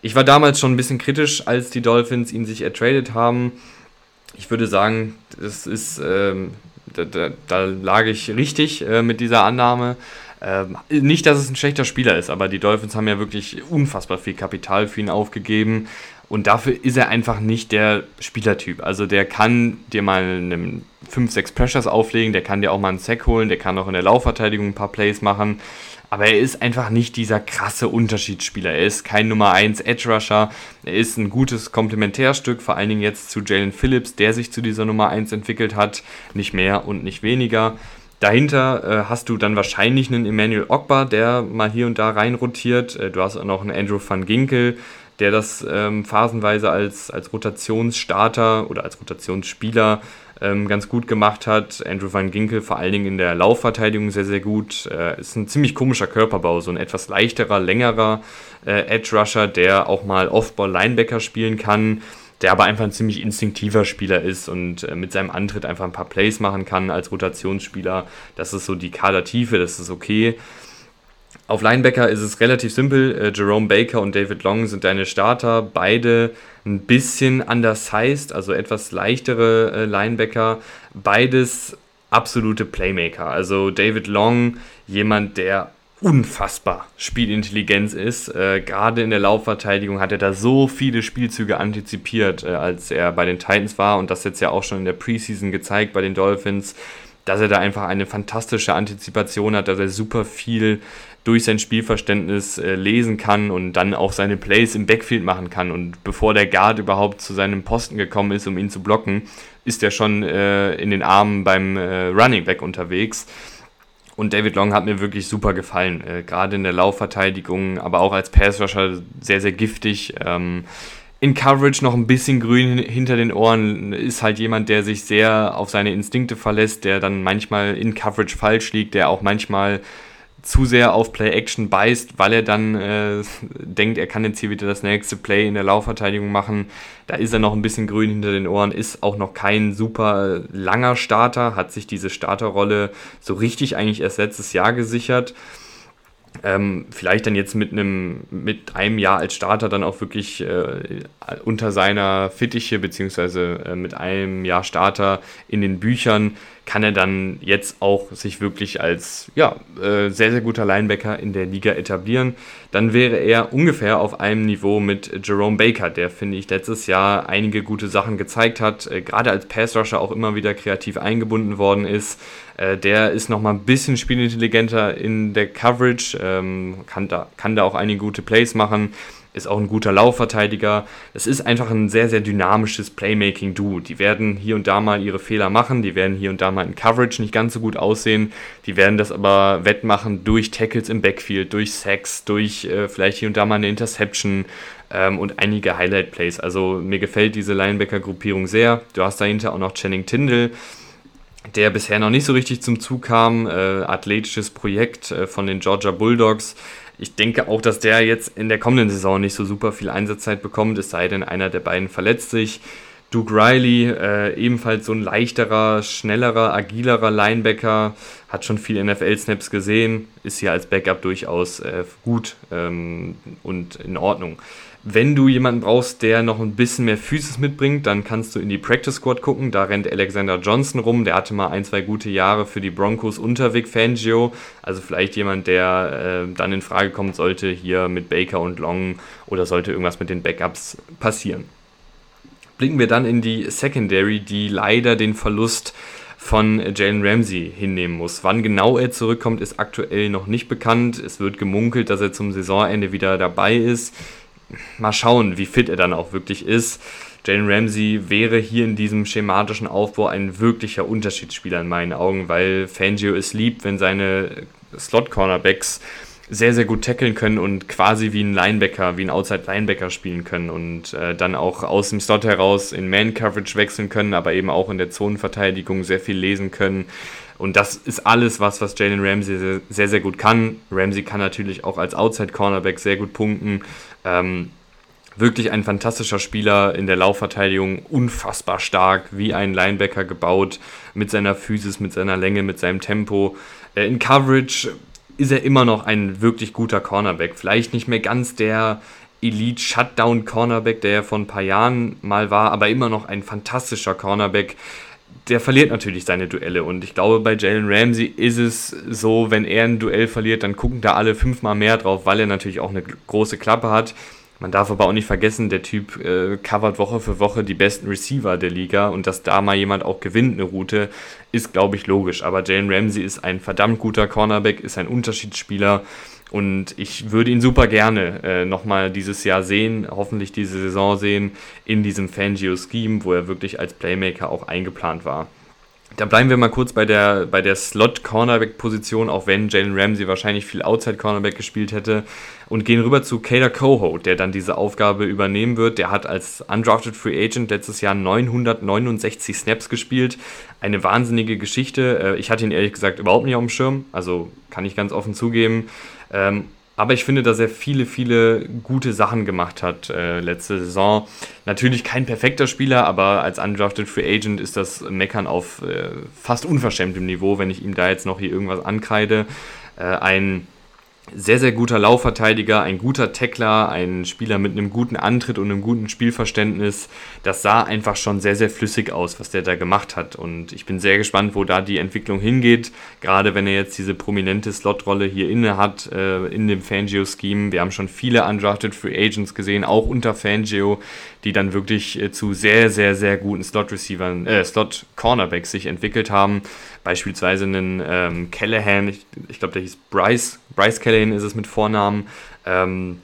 ich war damals schon ein bisschen kritisch, als die Dolphins ihn sich ertradet haben. Ich würde sagen, das ist ähm, da, da, da lag ich richtig äh, mit dieser Annahme. Ähm, nicht, dass es ein schlechter Spieler ist, aber die Dolphins haben ja wirklich unfassbar viel Kapital für ihn aufgegeben. Und dafür ist er einfach nicht der Spielertyp. Also der kann dir mal einen 5, 6 Pressures auflegen, der kann dir auch mal einen Sack holen, der kann auch in der Laufverteidigung ein paar Plays machen. Aber er ist einfach nicht dieser krasse Unterschiedsspieler. Er ist kein Nummer 1 Edge Rusher. Er ist ein gutes Komplementärstück, vor allen Dingen jetzt zu Jalen Phillips, der sich zu dieser Nummer 1 entwickelt hat. Nicht mehr und nicht weniger. Dahinter äh, hast du dann wahrscheinlich einen Emmanuel Ogba, der mal hier und da reinrotiert. Äh, du hast auch noch einen Andrew van Ginkel, der das ähm, phasenweise als, als Rotationsstarter oder als Rotationsspieler ähm, ganz gut gemacht hat. Andrew Van Ginkel vor allen Dingen in der Laufverteidigung sehr, sehr gut. Äh, ist ein ziemlich komischer Körperbau, so ein etwas leichterer, längerer äh, Edge Rusher, der auch mal Off-Ball-Linebacker spielen kann der aber einfach ein ziemlich instinktiver Spieler ist und äh, mit seinem Antritt einfach ein paar Plays machen kann als Rotationsspieler. Das ist so die Kadertiefe, das ist okay. Auf Linebacker ist es relativ simpel. Äh, Jerome Baker und David Long sind deine Starter. Beide ein bisschen undersized, also etwas leichtere äh, Linebacker. Beides absolute Playmaker. Also David Long, jemand, der unfassbar Spielintelligenz ist. Äh, Gerade in der Laufverteidigung hat er da so viele Spielzüge antizipiert, als er bei den Titans war und das jetzt ja auch schon in der Preseason gezeigt bei den Dolphins, dass er da einfach eine fantastische Antizipation hat, dass er super viel durch sein Spielverständnis äh, lesen kann und dann auch seine Plays im Backfield machen kann. Und bevor der Guard überhaupt zu seinem Posten gekommen ist, um ihn zu blocken, ist er schon äh, in den Armen beim äh, Running Back unterwegs. Und David Long hat mir wirklich super gefallen, äh, gerade in der Laufverteidigung, aber auch als Passrusher sehr, sehr giftig. Ähm, in Coverage noch ein bisschen grün hinter den Ohren, ist halt jemand, der sich sehr auf seine Instinkte verlässt, der dann manchmal in Coverage falsch liegt, der auch manchmal zu sehr auf Play-Action beißt, weil er dann äh, denkt, er kann jetzt hier wieder das nächste Play in der Laufverteidigung machen. Da ist er noch ein bisschen grün hinter den Ohren, ist auch noch kein super langer Starter, hat sich diese Starterrolle so richtig eigentlich erst letztes Jahr gesichert. Ähm, vielleicht dann jetzt mit einem mit einem Jahr als Starter dann auch wirklich äh, unter seiner Fittiche beziehungsweise äh, mit einem Jahr Starter in den Büchern kann er dann jetzt auch sich wirklich als ja, äh, sehr, sehr guter Linebacker in der Liga etablieren. Dann wäre er ungefähr auf einem Niveau mit Jerome Baker, der, finde ich, letztes Jahr einige gute Sachen gezeigt hat, äh, gerade als Passrusher auch immer wieder kreativ eingebunden worden ist. Äh, der ist nochmal ein bisschen spielintelligenter in der Coverage, ähm, kann, da, kann da auch einige gute Plays machen ist auch ein guter Laufverteidiger. Es ist einfach ein sehr, sehr dynamisches Playmaking-Duo. Die werden hier und da mal ihre Fehler machen, die werden hier und da mal in Coverage nicht ganz so gut aussehen, die werden das aber wettmachen durch Tackles im Backfield, durch Sacks, durch äh, vielleicht hier und da mal eine Interception ähm, und einige Highlight-Plays. Also mir gefällt diese Linebacker-Gruppierung sehr. Du hast dahinter auch noch Channing Tyndall der bisher noch nicht so richtig zum Zug kam. Äh, athletisches Projekt äh, von den Georgia Bulldogs ich denke auch, dass der jetzt in der kommenden Saison nicht so super viel Einsatzzeit bekommt, es sei denn, einer der beiden verletzt sich. Duke Riley, äh, ebenfalls so ein leichterer, schnellerer, agilerer Linebacker, hat schon viel NFL-Snaps gesehen, ist hier als Backup durchaus äh, gut ähm, und in Ordnung. Wenn du jemanden brauchst, der noch ein bisschen mehr Physis mitbringt, dann kannst du in die Practice Squad gucken. Da rennt Alexander Johnson rum. Der hatte mal ein, zwei gute Jahre für die Broncos unter Vic Fangio. Also vielleicht jemand, der äh, dann in Frage kommt, sollte hier mit Baker und Long oder sollte irgendwas mit den Backups passieren. Blicken wir dann in die Secondary, die leider den Verlust von Jalen Ramsey hinnehmen muss. Wann genau er zurückkommt, ist aktuell noch nicht bekannt. Es wird gemunkelt, dass er zum Saisonende wieder dabei ist mal schauen, wie fit er dann auch wirklich ist. Jalen Ramsey wäre hier in diesem schematischen Aufbau ein wirklicher Unterschiedsspieler in meinen Augen, weil Fangio es liebt, wenn seine Slot-Cornerbacks sehr, sehr gut tackeln können und quasi wie ein Linebacker, wie ein Outside-Linebacker spielen können und äh, dann auch aus dem Slot heraus in Man-Coverage wechseln können, aber eben auch in der Zonenverteidigung sehr viel lesen können. Und das ist alles was, was Jalen Ramsey sehr, sehr, sehr gut kann. Ramsey kann natürlich auch als Outside-Cornerback sehr gut punkten. Ähm, wirklich ein fantastischer Spieler in der Laufverteidigung, unfassbar stark, wie ein Linebacker gebaut, mit seiner Physis, mit seiner Länge, mit seinem Tempo. Äh, in Coverage ist er immer noch ein wirklich guter Cornerback. Vielleicht nicht mehr ganz der Elite Shutdown Cornerback, der er vor ein paar Jahren mal war, aber immer noch ein fantastischer Cornerback der verliert natürlich seine Duelle. Und ich glaube, bei Jalen Ramsey ist es so, wenn er ein Duell verliert, dann gucken da alle fünfmal mehr drauf, weil er natürlich auch eine große Klappe hat. Man darf aber auch nicht vergessen, der Typ äh, covert Woche für Woche die besten Receiver der Liga und dass da mal jemand auch gewinnt, eine Route, ist, glaube ich, logisch. Aber Jalen Ramsey ist ein verdammt guter Cornerback, ist ein Unterschiedsspieler und ich würde ihn super gerne äh, nochmal dieses Jahr sehen, hoffentlich diese Saison sehen, in diesem Fangio-Scheme, wo er wirklich als Playmaker auch eingeplant war. Da bleiben wir mal kurz bei der, bei der Slot-Cornerback-Position, auch wenn Jalen Ramsey wahrscheinlich viel Outside-Cornerback gespielt hätte. Und gehen rüber zu Kader Coho, der dann diese Aufgabe übernehmen wird. Der hat als Undrafted Free Agent letztes Jahr 969 Snaps gespielt. Eine wahnsinnige Geschichte. Äh, ich hatte ihn ehrlich gesagt überhaupt nicht auf dem Schirm. Also kann ich ganz offen zugeben. Ähm, aber ich finde, dass er viele, viele gute Sachen gemacht hat äh, letzte Saison. Natürlich kein perfekter Spieler, aber als Undrafted Free Agent ist das Meckern auf äh, fast unverschämtem Niveau, wenn ich ihm da jetzt noch hier irgendwas ankreide. Äh, ein sehr, sehr guter Laufverteidiger, ein guter Tackler, ein Spieler mit einem guten Antritt und einem guten Spielverständnis. Das sah einfach schon sehr, sehr flüssig aus, was der da gemacht hat. Und ich bin sehr gespannt, wo da die Entwicklung hingeht. Gerade wenn er jetzt diese prominente Slotrolle hier inne hat äh, in dem Fangio-Scheme. Wir haben schon viele Undrafted Free Agents gesehen, auch unter Fangio, die dann wirklich äh, zu sehr, sehr, sehr guten Slot-Receivern, äh, Slot-Cornerbacks sich entwickelt haben. Beispielsweise einen ähm, Callahan, ich, ich glaube, der hieß Bryce, Bryce Callahan ist es mit Vornamen, ähm,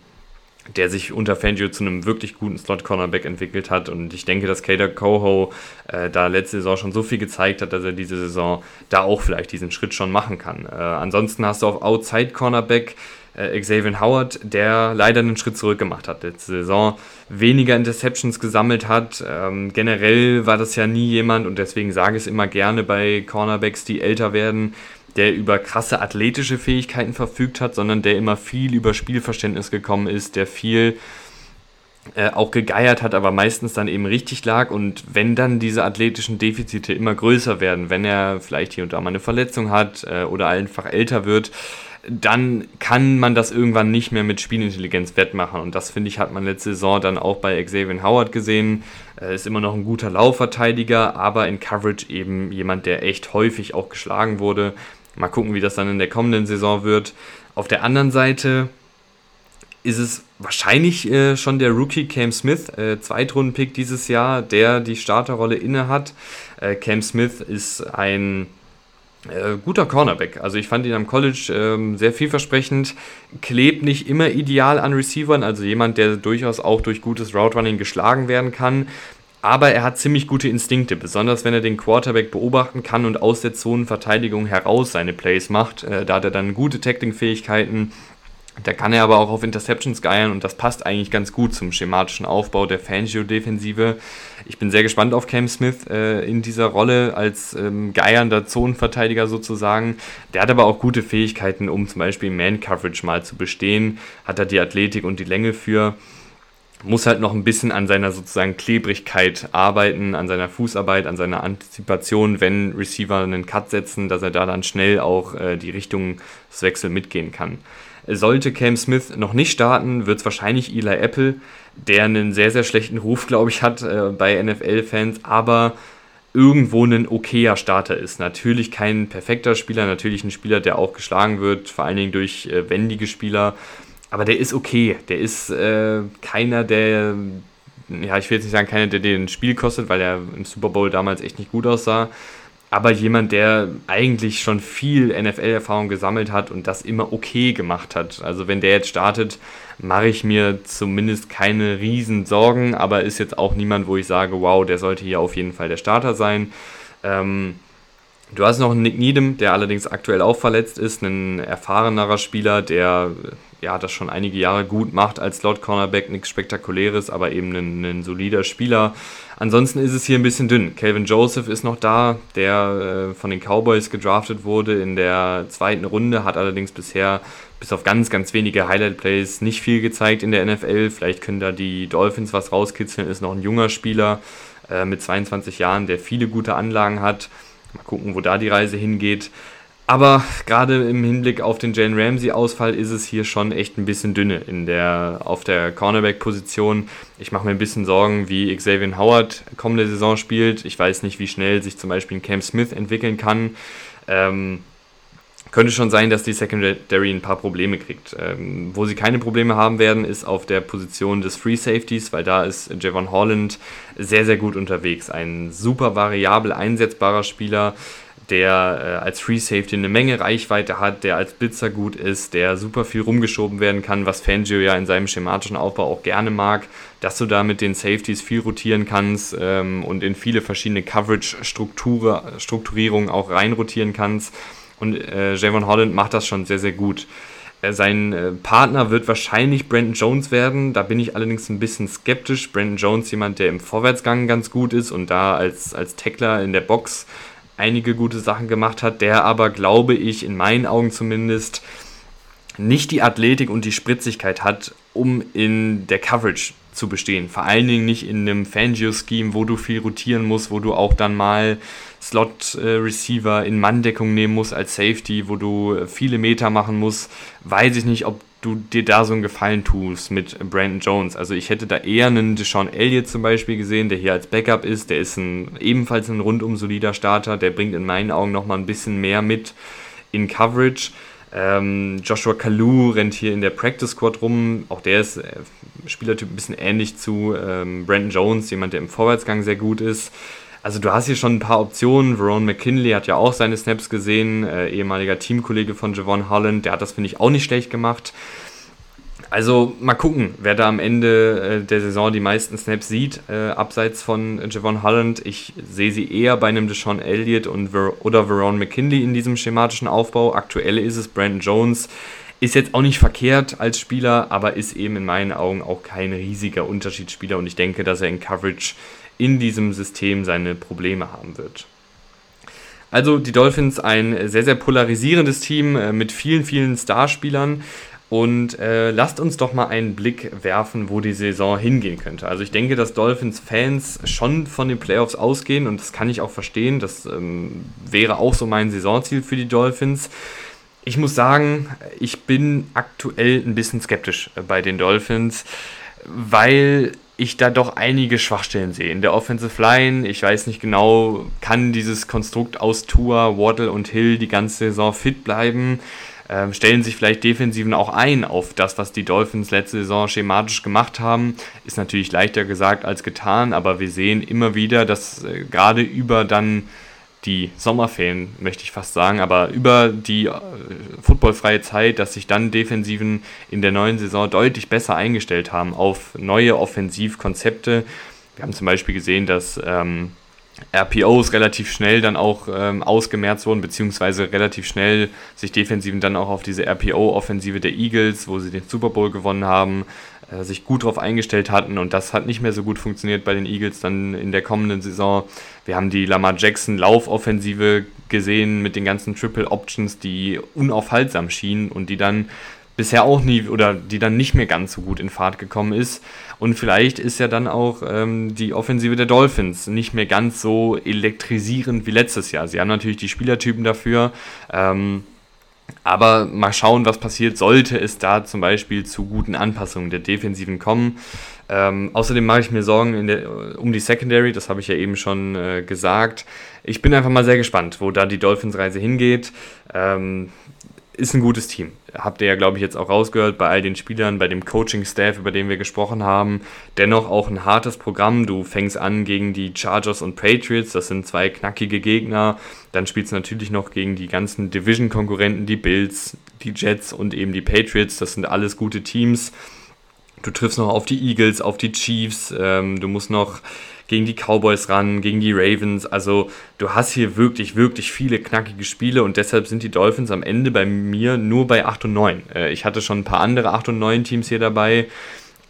der sich unter Fangio zu einem wirklich guten Slot-Cornerback entwickelt hat. Und ich denke, dass Kader Coho äh, da letzte Saison schon so viel gezeigt hat, dass er diese Saison da auch vielleicht diesen Schritt schon machen kann. Äh, ansonsten hast du auf Outside-Cornerback äh, Xavier Howard, der leider einen Schritt zurück gemacht hat letzte Saison, weniger Interceptions gesammelt hat. Ähm, generell war das ja nie jemand, und deswegen sage ich es immer gerne bei Cornerbacks, die älter werden, der über krasse athletische Fähigkeiten verfügt hat, sondern der immer viel über Spielverständnis gekommen ist, der viel äh, auch gegeiert hat, aber meistens dann eben richtig lag. Und wenn dann diese athletischen Defizite immer größer werden, wenn er vielleicht hier und da mal eine Verletzung hat äh, oder einfach älter wird, dann kann man das irgendwann nicht mehr mit Spielintelligenz wettmachen. Und das, finde ich, hat man letzte Saison dann auch bei Xavier Howard gesehen. Er ist immer noch ein guter Laufverteidiger, aber in Coverage eben jemand, der echt häufig auch geschlagen wurde. Mal gucken, wie das dann in der kommenden Saison wird. Auf der anderen Seite ist es wahrscheinlich äh, schon der Rookie Cam Smith, äh, Zweitrunden-Pick dieses Jahr, der die Starterrolle inne hat. Äh, Cam Smith ist ein äh, guter Cornerback. Also ich fand ihn am College ähm, sehr vielversprechend. Klebt nicht immer ideal an Receivern, also jemand, der durchaus auch durch gutes Route Running geschlagen werden kann. Aber er hat ziemlich gute Instinkte, besonders wenn er den Quarterback beobachten kann und aus der Zonenverteidigung heraus seine Plays macht. Äh, da hat er dann gute Tackling-Fähigkeiten, da kann er aber auch auf Interceptions geiern und das passt eigentlich ganz gut zum schematischen Aufbau der Fangio-Defensive. Ich bin sehr gespannt auf Cam Smith äh, in dieser Rolle als ähm, geiernder Zonenverteidiger sozusagen. Der hat aber auch gute Fähigkeiten, um zum Beispiel Man-Coverage mal zu bestehen. Hat er die Athletik und die Länge für. Muss halt noch ein bisschen an seiner sozusagen Klebrigkeit arbeiten, an seiner Fußarbeit, an seiner Antizipation, wenn Receiver einen Cut setzen, dass er da dann schnell auch äh, die Richtungswechsel mitgehen kann. Sollte Cam Smith noch nicht starten, wird es wahrscheinlich Eli Apple, der einen sehr, sehr schlechten Ruf, glaube ich, hat äh, bei NFL-Fans, aber irgendwo ein okayer Starter ist. Natürlich kein perfekter Spieler, natürlich ein Spieler, der auch geschlagen wird, vor allen Dingen durch äh, wendige Spieler. Aber der ist okay. Der ist äh, keiner, der, ja, ich will jetzt nicht sagen, keiner, der den Spiel kostet, weil er im Super Bowl damals echt nicht gut aussah aber jemand, der eigentlich schon viel NFL-Erfahrung gesammelt hat und das immer okay gemacht hat. Also wenn der jetzt startet, mache ich mir zumindest keine riesen Sorgen, aber ist jetzt auch niemand, wo ich sage, wow, der sollte hier auf jeden Fall der Starter sein. Ähm, du hast noch einen Nick Needham, der allerdings aktuell auch verletzt ist, ein erfahrenerer Spieler, der ja, das schon einige Jahre gut macht als Slot-Cornerback, nichts Spektakuläres, aber eben ein, ein solider Spieler. Ansonsten ist es hier ein bisschen dünn. Calvin Joseph ist noch da, der äh, von den Cowboys gedraftet wurde in der zweiten Runde, hat allerdings bisher bis auf ganz, ganz wenige Highlight-Plays nicht viel gezeigt in der NFL. Vielleicht können da die Dolphins was rauskitzeln, ist noch ein junger Spieler äh, mit 22 Jahren, der viele gute Anlagen hat. Mal gucken, wo da die Reise hingeht. Aber gerade im Hinblick auf den Jane Ramsey-Ausfall ist es hier schon echt ein bisschen dünne in der, auf der Cornerback-Position. Ich mache mir ein bisschen Sorgen, wie Xavier Howard kommende Saison spielt. Ich weiß nicht, wie schnell sich zum Beispiel ein Cam Smith entwickeln kann. Ähm, könnte schon sein, dass die Secondary ein paar Probleme kriegt. Ähm, wo sie keine Probleme haben werden, ist auf der Position des Free Safeties, weil da ist Javon Holland sehr, sehr gut unterwegs. Ein super variabel einsetzbarer Spieler, der äh, als Free Safety eine Menge Reichweite hat, der als Blitzer gut ist, der super viel rumgeschoben werden kann, was Fangio ja in seinem schematischen Aufbau auch gerne mag, dass du da mit den Safeties viel rotieren kannst ähm, und in viele verschiedene Coverage-Strukturierungen auch reinrotieren kannst. Und äh, Javon Holland macht das schon sehr, sehr gut. Äh, sein äh, Partner wird wahrscheinlich Brandon Jones werden. Da bin ich allerdings ein bisschen skeptisch. Brandon Jones, jemand, der im Vorwärtsgang ganz gut ist und da als, als Tackler in der Box einige gute Sachen gemacht hat, der aber, glaube ich, in meinen Augen zumindest nicht die Athletik und die Spritzigkeit hat, um in der Coverage zu bestehen. Vor allen Dingen nicht in einem Fangio-Scheme, wo du viel rotieren musst, wo du auch dann mal Slot-Receiver in Manndeckung nehmen musst als Safety, wo du viele Meter machen musst. Weiß ich nicht, ob du dir da so einen Gefallen tust mit Brandon Jones. Also ich hätte da eher einen Deshaun Elliott zum Beispiel gesehen, der hier als Backup ist. Der ist ein, ebenfalls ein rundum solider Starter. Der bringt in meinen Augen nochmal ein bisschen mehr mit in Coverage. Ähm, Joshua Kalu rennt hier in der Practice Squad rum. Auch der ist äh, Spielertyp ein bisschen ähnlich zu ähm, Brandon Jones, jemand, der im Vorwärtsgang sehr gut ist. Also du hast hier schon ein paar Optionen. Verone McKinley hat ja auch seine Snaps gesehen, äh, ehemaliger Teamkollege von Javon Holland. Der hat das, finde ich, auch nicht schlecht gemacht. Also mal gucken, wer da am Ende äh, der Saison die meisten Snaps sieht, äh, abseits von Javon Holland. Ich sehe sie eher bei einem Deshaun Elliott und Ver oder Verone McKinley in diesem schematischen Aufbau. Aktuell ist es Brandon Jones. Ist jetzt auch nicht verkehrt als Spieler, aber ist eben in meinen Augen auch kein riesiger Unterschiedsspieler und ich denke, dass er in Coverage in diesem System seine Probleme haben wird. Also die Dolphins ein sehr, sehr polarisierendes Team äh, mit vielen, vielen Starspielern. Und äh, lasst uns doch mal einen Blick werfen, wo die Saison hingehen könnte. Also ich denke, dass Dolphins-Fans schon von den Playoffs ausgehen und das kann ich auch verstehen. Das ähm, wäre auch so mein Saisonziel für die Dolphins. Ich muss sagen, ich bin aktuell ein bisschen skeptisch äh, bei den Dolphins, weil ich da doch einige Schwachstellen sehe. In der Offensive Line, ich weiß nicht genau, kann dieses Konstrukt aus Tua, Waddle und Hill die ganze Saison fit bleiben? Ähm, stellen sich vielleicht Defensiven auch ein auf das, was die Dolphins letzte Saison schematisch gemacht haben. Ist natürlich leichter gesagt als getan, aber wir sehen immer wieder, dass äh, gerade über dann die Sommerferien, möchte ich fast sagen, aber über die äh, footballfreie Zeit, dass sich dann Defensiven in der neuen Saison deutlich besser eingestellt haben auf neue Offensivkonzepte. Wir haben zum Beispiel gesehen, dass ähm, RPOs relativ schnell dann auch ähm, ausgemerzt wurden, beziehungsweise relativ schnell sich Defensiven dann auch auf diese RPO-Offensive der Eagles, wo sie den Super Bowl gewonnen haben, äh, sich gut darauf eingestellt hatten und das hat nicht mehr so gut funktioniert bei den Eagles dann in der kommenden Saison. Wir haben die Lamar Jackson Laufoffensive gesehen mit den ganzen Triple Options, die unaufhaltsam schienen und die dann bisher auch nie oder die dann nicht mehr ganz so gut in Fahrt gekommen ist. Und vielleicht ist ja dann auch ähm, die Offensive der Dolphins nicht mehr ganz so elektrisierend wie letztes Jahr. Sie haben natürlich die Spielertypen dafür. Ähm, aber mal schauen, was passiert, sollte es da zum Beispiel zu guten Anpassungen der Defensiven kommen. Ähm, außerdem mache ich mir Sorgen der, um die Secondary, das habe ich ja eben schon äh, gesagt. Ich bin einfach mal sehr gespannt, wo da die Dolphins-Reise hingeht. Ähm, ist ein gutes Team. Habt ihr ja, glaube ich, jetzt auch rausgehört bei all den Spielern, bei dem Coaching-Staff, über den wir gesprochen haben. Dennoch auch ein hartes Programm. Du fängst an gegen die Chargers und Patriots, das sind zwei knackige Gegner. Dann spielst du natürlich noch gegen die ganzen Division-Konkurrenten, die Bills, die Jets und eben die Patriots. Das sind alles gute Teams. Du triffst noch auf die Eagles, auf die Chiefs. Ähm, du musst noch gegen die Cowboys ran, gegen die Ravens. Also du hast hier wirklich, wirklich viele knackige Spiele und deshalb sind die Dolphins am Ende bei mir nur bei 8 und 9. Äh, ich hatte schon ein paar andere 8 und 9 Teams hier dabei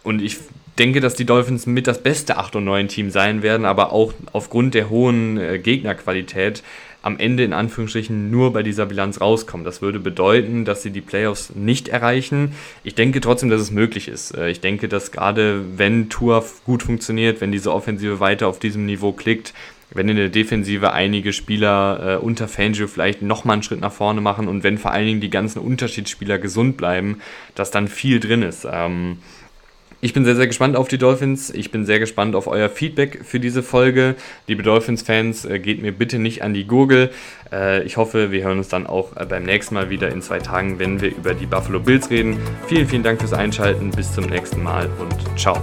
und ich denke, dass die Dolphins mit das beste 8 und 9 Team sein werden, aber auch aufgrund der hohen äh, Gegnerqualität am Ende in Anführungsstrichen nur bei dieser Bilanz rauskommen. Das würde bedeuten, dass sie die Playoffs nicht erreichen. Ich denke trotzdem, dass es möglich ist. Äh, ich denke, dass gerade wenn Tour gut funktioniert, wenn diese Offensive weiter auf diesem Niveau klickt, wenn in der Defensive einige Spieler äh, unter Fangio vielleicht nochmal einen Schritt nach vorne machen und wenn vor allen Dingen die ganzen Unterschiedsspieler gesund bleiben, dass dann viel drin ist. Ähm, ich bin sehr, sehr gespannt auf die Dolphins. Ich bin sehr gespannt auf euer Feedback für diese Folge. Liebe Dolphins-Fans, äh, geht mir bitte nicht an die Gurgel. Äh, ich hoffe, wir hören uns dann auch äh, beim nächsten Mal wieder in zwei Tagen, wenn wir über die Buffalo Bills reden. Vielen, vielen Dank fürs Einschalten. Bis zum nächsten Mal und ciao.